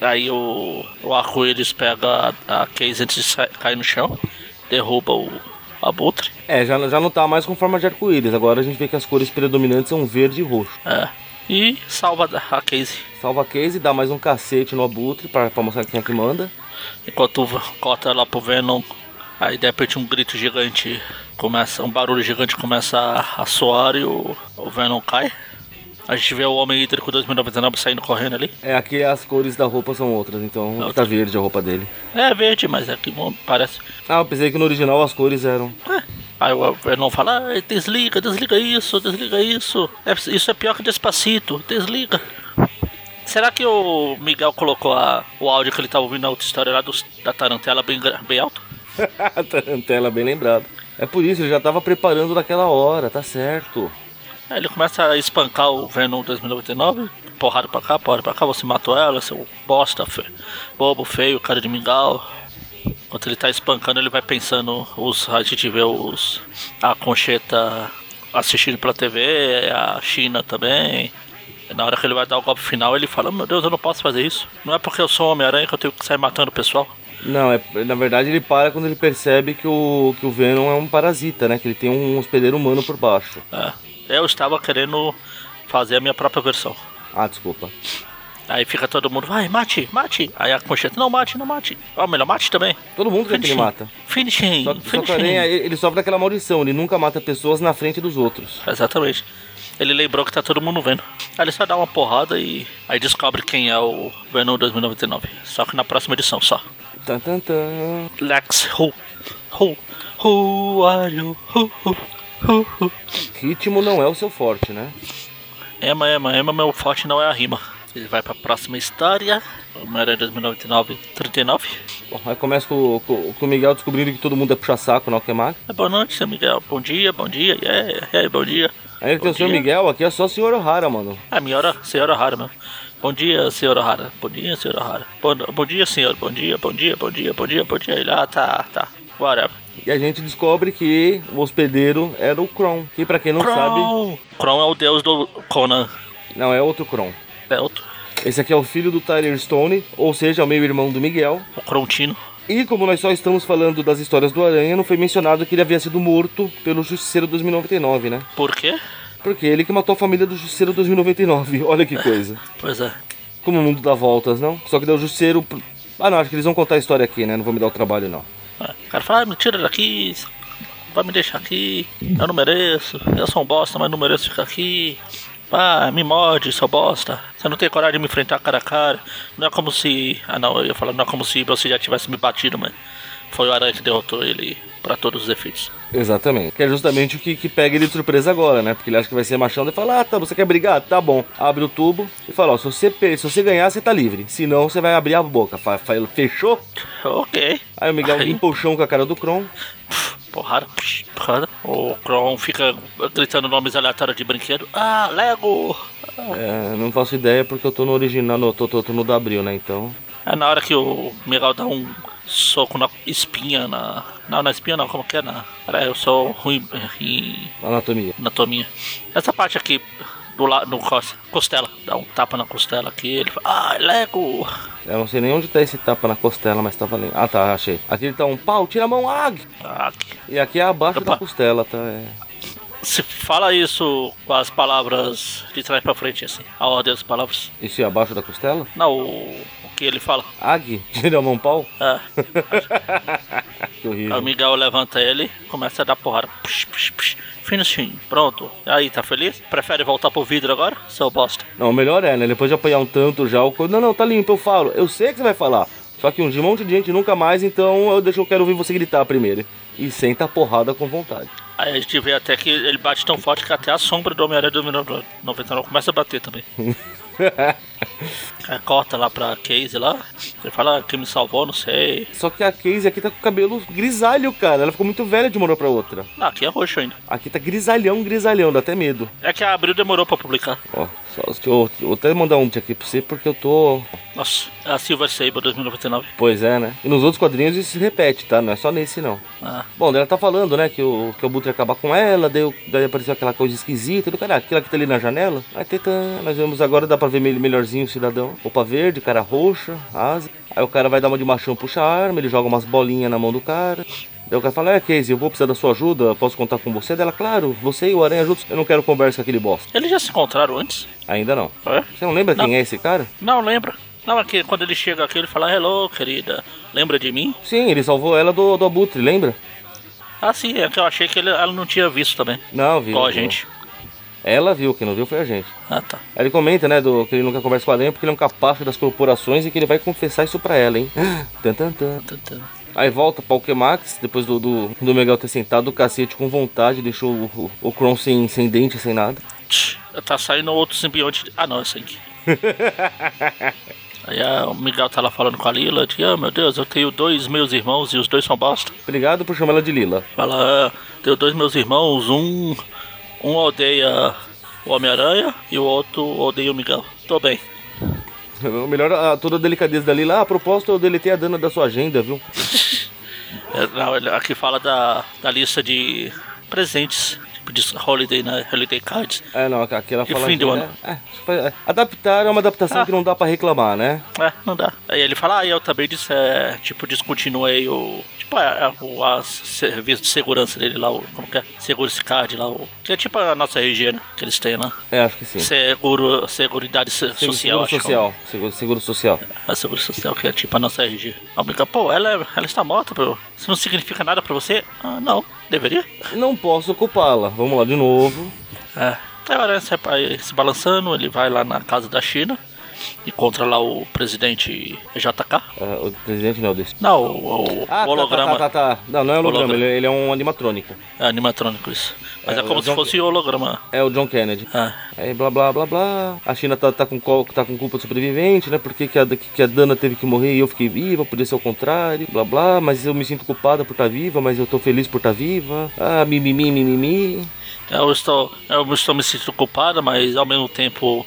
Aí o, o arco-íris pega a, a Casey antes de cair no chão, derruba o abutre. É, já, já não tá mais com forma de arco-íris. Agora a gente vê que as cores predominantes são verde e roxo. É. E salva a Casey. Salva a Casey, dá mais um cacete no abutre pra, pra mostrar quem é que manda. Enquanto cota lá pro Venom, aí de repente um grito gigante começa, um barulho gigante começa a, a soar e o, o Venom cai. A gente vê o Homem Hídrico 2099 saindo correndo ali. É, aqui as cores da roupa são outras, então Outra. tá verde a roupa dele. É verde, mas é que parece. Ah, eu pensei que no original as cores eram. É. Aí o Venom fala, ah, desliga, desliga isso, desliga isso. É, isso é pior que Despacito, desliga. Será que o Miguel colocou a, o áudio que ele tava ouvindo na outra história lá do, da Tarantela bem, bem alto? Tarantela, bem lembrado. É por isso, ele já tava preparando naquela hora, tá certo. Aí ele começa a espancar o Venom 2099, porrada pra cá, porrada pra cá, você matou ela, seu bosta, fe... bobo, feio, cara de mingau. Enquanto ele tá espancando, ele vai pensando, os, a gente vê os, a Concheta assistindo pela TV, a China também. Na hora que ele vai dar o golpe final, ele fala, meu Deus, eu não posso fazer isso. Não é porque eu sou Homem-Aranha que eu tenho que sair matando o pessoal. Não, é, na verdade ele para quando ele percebe que o, que o Venom é um parasita, né? Que ele tem um hospedeiro humano por baixo. É. Eu estava querendo fazer a minha própria versão. Ah, desculpa. Aí fica todo mundo, vai, mate, mate. Aí a Concheta, não mate, não mate. Ó, melhor mate também. Todo mundo quer que ele Finishing. mata. Finishing, Só, só que finishing. Ele ele sofre daquela maldição, ele nunca mata pessoas na frente dos outros. Exatamente. Ele lembrou que tá todo mundo vendo. Aí ele só dá uma porrada e aí descobre quem é o Venom 2099. Só que na próxima edição só. Tan, tan, tan. Lex, who? Who? Who are you? Who? Who? Who? who? Ritmo não é o seu forte, né? Emma, Emma, Emma, meu forte não é a rima. Ele vai pra próxima história. Homem-Aranha 2099, 39. Bom, aí começa com, com- com o Miguel descobrindo que todo mundo é puxa-saco no Alquemac. É, boa noite, seu Miguel. Bom dia, bom dia. Yeah, yeah, bom dia. Aí tem o senhor. Miguel, aqui é só o senhor O'Hara, mano. Ah, minha hora, senhora O'Hara mesmo. Bom dia, senhora O'Hara. Bom dia, senhora O'Hara. Bom, bom dia, senhor. Bom dia, bom dia, bom dia, bom dia, bom dia. Ele, ah, tá, tá. Whatever. E a gente descobre que o hospedeiro era o Kron. Que pra quem não sabe, Kron. Kron é o deus do Conan. não é outro Kron. É outro. Esse aqui é o filho do Tyler Stone, ou seja, é o meio-irmão do Miguel. O Crontino. E como nós só estamos falando das histórias do Aranha, não foi mencionado que ele havia sido morto pelo Justiceiro 2099, né? Por quê? Porque ele que matou a família do Justiceiro 2099. Olha que coisa. Pois é. Como o mundo dá voltas, não? Só que deu o Justiceiro. Ah, não, acho que eles vão contar a história aqui, né? Não vou me dar o trabalho, não. É. O cara fala, ah, me tira daqui. Vai me deixar aqui. Eu não mereço. Eu sou um bosta, mas não mereço ficar aqui. Ah, me morde, seu bosta. Você não tem coragem de me enfrentar cara a cara. Não é como se. Ah, não, eu ia falar, não é como se você já tivesse me batido, mas. Foi o Aranha que derrotou ele pra todos os efeitos. Exatamente. Que é justamente o que, que pega ele de surpresa agora, né? Porque ele acha que vai ser machão. Ele fala: Ah, tá, você quer brigar? Tá bom. Abre o tubo e fala: Ó, se você, se você ganhar, você tá livre. Se não, você vai abrir a boca. Fa- fa- Fechou? Ok. Aí o Miguel Aí. limpa o chão com a cara do Kron. Porrada, porrada. O Kron fica gritando nomes aleatórios de brinquedo. Ah, Lego! É, não faço ideia porque eu tô no original, no, tô, tô, tô no do Abril, né? Então. É na hora que o Miguel dá um soco na espinha, na. Não, na espinha não, como que é? Na... Aí, eu sou ruim em Anatomia. anatomia. Essa parte aqui, do lado, no cos- costela, dá um tapa na costela aqui, ele fala, ah, Lego! Eu não sei nem onde tá esse tapa na costela, mas tá valendo. Ah, tá, achei. Aqui ele tá um pau, tira a mão, ag! E aqui é abaixo Opa. da costela, tá? É. Se fala isso com as palavras de trás pra frente, assim, a ordem das palavras. Isso é abaixo da costela? Não, o que ele fala. Ag? Tira a mão, pau? É. Que Aí o horrível. Miguel levanta ele, começa a dar porrada. Psh, psh, psh. Finishing, pronto. Aí, tá feliz? Prefere voltar pro vidro agora? Seu bosta. Não, melhor é, né? Depois de apanhar um tanto já, o Não, não, tá limpo, eu falo. Eu sei que você vai falar. Só que um de um monte de gente nunca mais, então eu deixo eu quero ouvir você gritar primeiro. E senta a porrada com vontade. Aí a gente vê até que ele bate tão forte que até a sombra do Homem-Aranha do 99 começa a bater também. Corta lá pra Casey lá. Ele fala, ah, quem me salvou, não sei. Só que a Casey aqui tá com o cabelo grisalho, cara. Ela ficou muito velha de uma hora pra outra. Não, aqui é roxo ainda. Aqui tá grisalhão, grisalhão, dá até medo. É que a Abril demorou pra publicar. Ó, só, deixa eu, eu vou até mandar um aqui pra você, porque eu tô. Nossa, é a Silver Sable 2099. Pois é, né? E nos outros quadrinhos isso se repete, tá? Não é só nesse, não. Ah, Bom, ela tá falando, né, que o, que o Butre acabar com ela, daí, daí apareceu aquela coisa esquisita, do cara, aquela que tá ali na janela. Aí teta, nós vemos agora, dá pra ver me- melhorzinho o cidadão. Roupa verde, cara roxa, asa. Aí o cara vai dar uma de machão, puxa a arma, ele joga umas bolinhas na mão do cara. Daí o cara fala, é Casey, eu vou precisar da sua ajuda, posso contar com você? Dela, claro, você e o Aranha juntos, eu não quero conversa com aquele bosta. Eles já se encontraram antes? Ainda não. É? Você não lembra Não. quem é esse cara? Não, lembra? Não, aqui, quando ele chega aqui, ele fala, hello, querida, lembra de mim? Sim, ele salvou ela do, do Abutre, lembra? Ah, sim, é que eu achei que ele, ela não tinha visto também. Não, viu. Igual a gente. Ela viu, quem não viu foi a gente. Ah, tá. Aí ele comenta, né, do, que ele nunca conversa com a Aranha porque ele é um capacho das corporações e que ele vai confessar isso pra ela, hein? Tan, tan, tan. Aí volta pra Alquemax, depois do, do, do Miguel ter sentado o cacete com vontade, deixou o, o, o Kron sem, sem dente, sem nada. Tch, Tá saindo outro simbionte. Ah, não, esse aqui. Aí a- o Miguel tá lá falando com a Lila, de, ah, meu Deus, eu tenho dois meus irmãos e os dois são bosta. Obrigado por chamar ela de Lila. Fala, ah, tenho dois meus irmãos, um, um odeia o Homem-Aranha e o outro odeia o Miguel. Tô bem. O melhor, a, toda a delicadeza da Lila. Ah, a propósito, eu deletei a dana da sua agenda, viu? É, não, aqui fala da, da lista de presentes, de holiday, né? Holiday cards. É, não, aqui ela E fala. fim do que, ano. É, é, é, adaptar é uma adaptação Ah. que não dá pra reclamar, né? É, não dá. Aí ele fala, ah, eu também disse, é, tipo, descontinuei o. Tipo, é, é, o a serviço de segurança dele lá, o. Como que é? Security Card lá, o. Que é tipo a nossa RG, né? Que eles têm lá. É, acho que sim. Seguro, Seguridade so- Seguro Social, que é social. Seguro, seguro social. A Seguridade Social, que é tipo a nossa RG. O Miguel, pô, ela, é- ela está morta, pô. Isso não significa nada pra você? Ah, não. Deveria? Não posso culpá-la. Vamos lá de novo. É. O Aranha pra- se balançando, ele vai lá na casa da China, encontra lá o presidente JK. É, o presidente não, desse. Não, o, o Ah, tá, holograma. tá, tá, tá, tá. Não, não é holograma, Holograma. ele, ele é um animatrônico. É animatrônico isso. Mas É, é, como se John- fosse holograma. É o John Kennedy. É. Aí blá blá blá blá. A China tá, tá, com, tá com culpa do sobrevivente, né? Porque que a, que a Dana teve que morrer e eu fiquei viva, podia ser o contrário, blá blá. Mas eu me sinto culpada por estar viva, mas eu tô feliz por estar viva. Ah, mimimi, mimimi. Eu estou, eu estou me sentindo culpada, mas ao mesmo tempo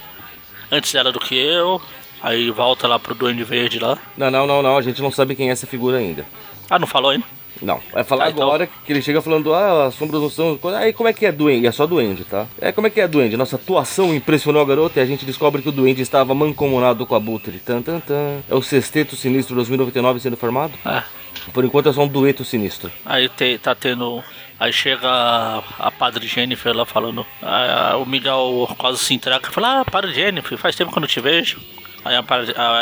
antes dela do que eu. Aí volta lá pro Duende Verde lá. Não, não, não, não. A gente não sabe quem é essa figura ainda. Ah, não falou ainda? Não, vai falar Ah, então. agora que ele chega falando, ah, as sombras não são. Aí como é que é duende? É só duende, tá? É como é que é duende? Nossa atuação impressionou a garota e a gente descobre que o duende estava mancomunado com a Butre. Tan, tan, tan. É o sexteto sinistro 2099 sendo formado? É. Por enquanto é só um dueto sinistro. Aí te- tá tendo. Aí chega a, a padre Jennifer lá falando. ah, o Miguel quase se entrega e fala: Ah, padre Jennifer, faz tempo que eu não te vejo. Aí a,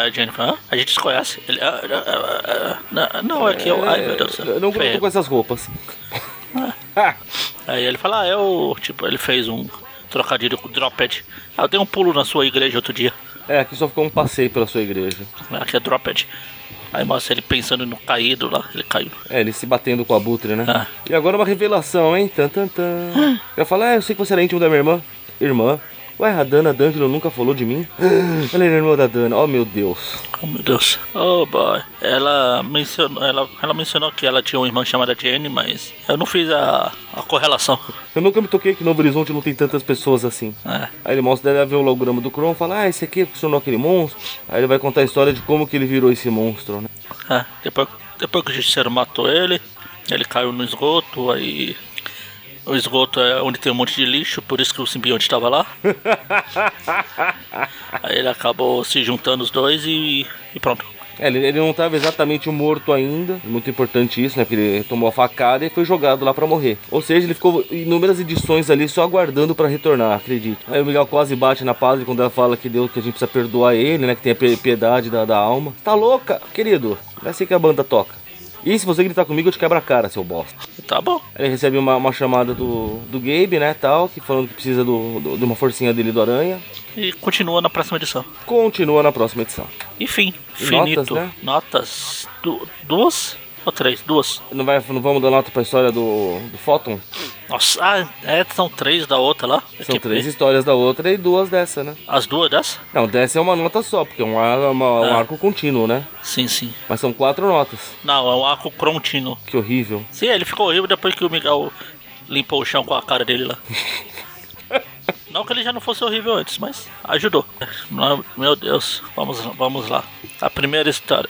a Jennifer, Hã? a gente se conhece. Ele, "Ah, ah, ah, ah, não, é que eu. Ai meu Deus do céu. Eu não conto com essas roupas. Aí ele fala: Ah, eu. Tipo, ele fez um trocadilho com o Dropped. Ah, eu dei um pulo na sua igreja outro dia. É, aqui só ficou um passeio pela sua igreja. Aqui é Dropped. Aí mostra ele pensando no caído lá, ele caiu. É, ele se batendo com a Butre, né? Ah. E agora uma revelação, hein? Tan, tan, tan. Eu falo, ah, eu sei que você era íntimo da minha irmã. Irmã? Ué, a Dana D'Angelo nunca falou de mim? Ela é irmã da Dana, oh meu Deus. Oh meu Deus. Oh boy. Ela mencionou, ela, ela mencionou que ela tinha uma irmã chamada Jenny, mas eu não fiz a, a correlação. Eu nunca me toquei que Novo Horizonte não tem tantas pessoas assim. É. Aí ele mostra, deve ver o holograma do Kron, fala, ah, esse aqui funcionou aquele monstro. Aí ele vai contar a história de como que ele virou esse monstro, né? É, depois, depois que o Justiceiro matou ele, ele caiu no esgoto, aí. O esgoto é onde tem um monte de lixo, por isso que o simbionte estava lá. aí ele acabou se juntando os dois e, e pronto. É, ele, ele não estava exatamente morto ainda, muito importante isso, né? Porque ele tomou a facada e foi jogado lá pra morrer. Ou seja, ele ficou inúmeras edições ali só aguardando pra retornar, acredito. Aí o Miguel quase bate na padre quando ela fala que Deus que a gente precisa perdoar ele, né? Que tem a pi- piedade da, da alma. Tá louca, querido? É assim que a banda toca. E se você gritar comigo, eu te quebra a cara, seu bosta. Tá bom. Ele recebe uma, uma chamada do, do Gabe, né, tal, que falando que precisa do, do- de uma forcinha dele do Aranha. E continua na próxima edição. Continua na próxima edição. Enfim, E finito. notas, né? Notas. Du- duas ou três? Duas. Não, vai, não vamos dar nota pra história do, do Photon? Nossa, ah, é, são três da outra lá. São Que- três histórias da outra e duas dessa, né? As duas dessa? Não, dessa é uma nota só, porque é um, ar- uma- um Ah. arco contínuo, né? Sim, sim. Mas são quatro notas. Não, é um arco contínuo. Que horrível. Sim, ele ficou horrível depois que o Miguel limpou o chão com a cara dele lá. Não que ele já não fosse horrível antes, mas ajudou. Meu Deus, vamos, vamos lá. A primeira história.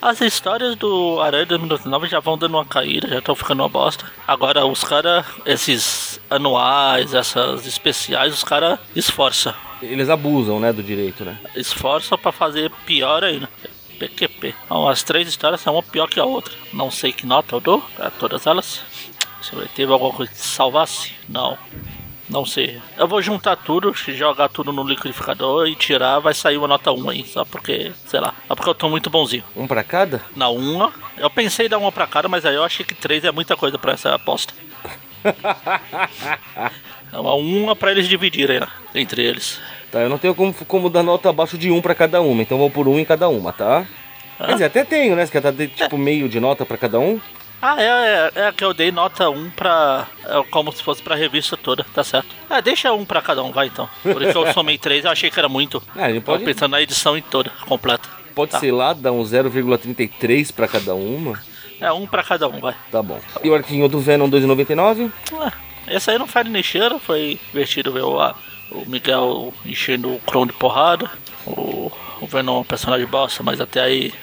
As histórias do Aranha 2009 já vão dando uma caída, já estão ficando uma bosta. Agora os caras, esses anuais, essas especiais, os caras esforçam. Eles abusam, né, do direito, né? Esforçam pra fazer pior ainda. PQP. Então, as três histórias são uma pior que a outra. Não sei que nota eu dou pra todas elas. Se teve alguma coisa que salvasse? Não. Não sei. Eu vou juntar tudo, jogar tudo no liquidificador e tirar, vai sair uma nota 1 aí, só porque, sei lá, só porque eu tô muito bonzinho. Um pra cada? Na uma, eu pensei em dar uma pra cada, mas aí eu achei que três é muita coisa pra essa aposta. é uma uma pra eles dividirem, né, entre eles. Tá, eu não tenho como, como dar nota abaixo de um pra cada uma, então vou por um em cada uma, tá? Ah? Quer dizer, até tenho, né? Você quer dar tipo meio de nota pra cada um? Ah, é, é, é que eu dei nota 1 pra. É como se fosse pra revista toda, tá certo. É, deixa um pra cada um, vai então. Por isso eu somei 3, eu achei que era muito. É, a gente pode... Tava pensando na edição em toda, completa. Pode tá. ser lá, dar um 0,33 pra cada uma. É, um pra cada um, vai. Tá bom. E o arquinho do Venom 2,99? É, esse aí não faz nem cheiro, foi divertido ver o, o Miguel enchendo o Chrome de porrada. O, o Venom é um personagem bosta, mas até aí.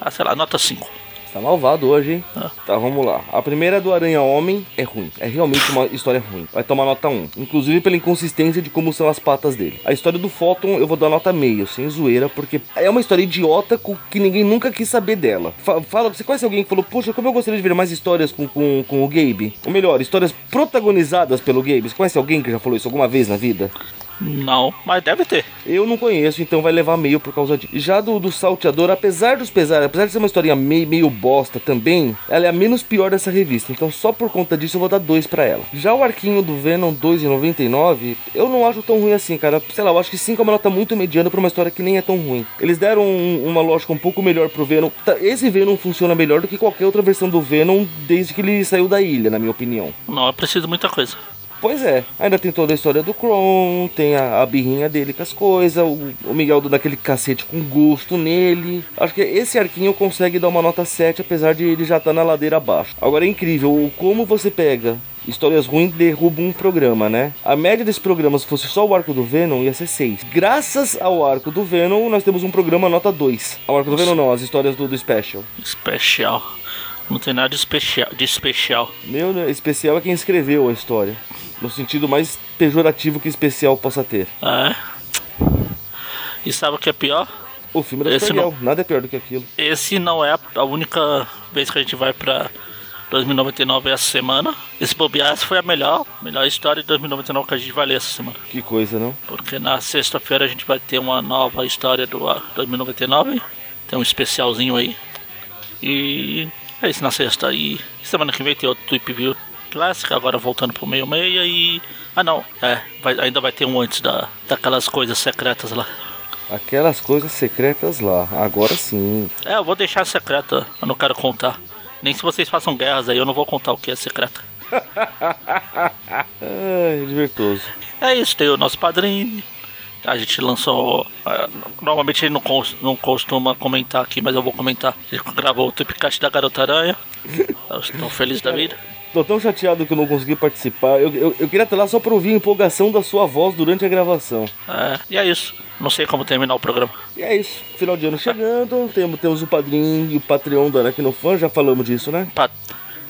Ah, sei lá, nota 5. Tá malvado hoje, hein? Ah. Tá, vamos lá. A primeira do Aranha Homem é ruim. É realmente uma história ruim. Vai tomar nota 1. Inclusive pela inconsistência de como são as patas dele. A história do Photon eu vou dar nota meio, sem zoeira, porque é uma história idiota que ninguém nunca quis saber dela. Fala, você conhece alguém que falou, poxa, como eu gostaria de ver mais histórias com, com, com o Gabe? Ou melhor, histórias protagonizadas pelo Gabe. Você conhece alguém que já falou isso alguma vez na vida? Não, mas deve ter. Eu não conheço, então vai levar meio por causa disso. Já do, do Salteador, apesar dos pesares, apesar de ser uma historinha meio, meio bosta também, ela é a menos pior dessa revista. Então só por conta disso eu vou dar dois para ela. Já o arquinho do Venom 2,99, eu não acho tão ruim assim, cara. Sei lá, eu acho que 5 é uma nota muito mediana pra uma história que nem é tão ruim. Eles deram um, uma lógica um pouco melhor pro Venom. Tá, esse Venom funciona melhor do que qualquer outra versão do Venom desde que ele saiu da ilha, na minha opinião. Não, é preciso muita coisa. Pois é, ainda tem toda a história do Kron, tem a, a birrinha dele com as coisas, o, o Miguel dando aquele cacete com gosto nele. Acho que esse arquinho consegue dar uma nota 7, apesar de ele já estar tá na ladeira abaixo. Agora é incrível como você pega histórias ruins derruba um programa, né? A média desse programa, se fosse só o arco do Venom, ia ser 6. Graças ao arco do Venom, nós temos um programa nota 2. O arco do Venom não, as histórias do, do Special. Special. Não tem nada de especial. De especial. Meu, né? especial é quem escreveu a história no sentido mais pejorativo que especial possa ter. É. E sabe o que é pior? O filme da Esse não... nada é pior do que aquilo. Esse não é a única vez que a gente vai pra 2099 essa semana. Esse bobear foi a melhor, melhor história de 2099 que a gente vai ler essa semana. Que coisa, não? Porque na sexta-feira a gente vai ter uma nova história do 2099. Tem um especialzinho aí. E é isso na sexta. E semana que vem tem outro Tweep View clássica, agora voltando pro meio meia e. Ah não, é, vai, ainda vai ter um antes da, daquelas coisas secretas lá. Aquelas coisas secretas lá, agora sim. É, eu vou deixar secreta, eu não quero contar. Nem se vocês façam guerras aí, eu não vou contar o que é secreta. é, divertoso. É isso, tem o nosso padrinho. A gente lançou. Normalmente ele não, não costuma comentar aqui, mas eu vou comentar. Gente gravou o Tripcast da Garota Aranha. Estou feliz da vida. Tô tão chateado que eu não consegui participar. Eu, eu, eu queria estar lá só pra ouvir a empolgação da sua voz durante a gravação. É, e é isso. Não sei como terminar o programa. E é isso. Final de ano chegando. Temos, temos o padrinho e o Patreon da Fã. Já falamos disso, né? Pat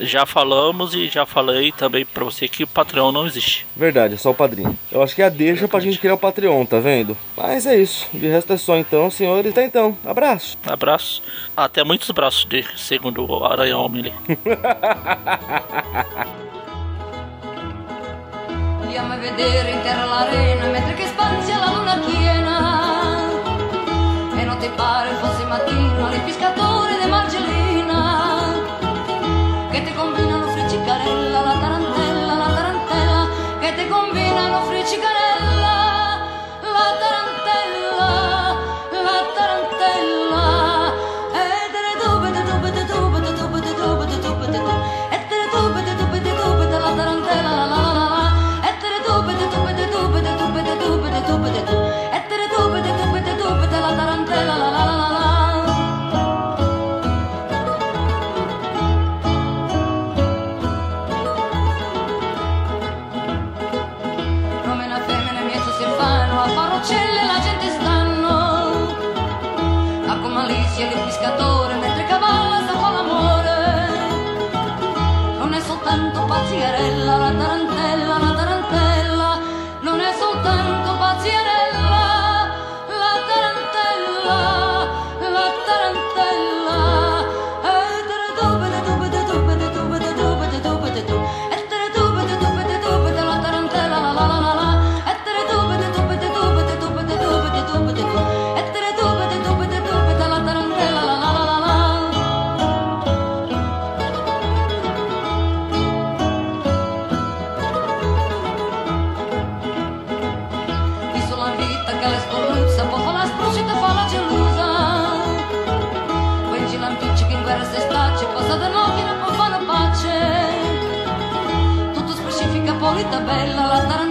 já falamos e já falei também pra você que o Patreon não existe. Verdade, é só o padrinho. Eu acho que é a deixa Exatamente. pra gente criar o Patreon, tá vendo? Mas é isso. De resto é só então, senhores. Até então. Abraço. Abraço. Até muitos braços de segundo o Aranha Homem ali. Andiamo a vedere in terra l'arena mentre che spazia la luna piena. E non ti pare fosse mattino il pescatore bella, la tarantella,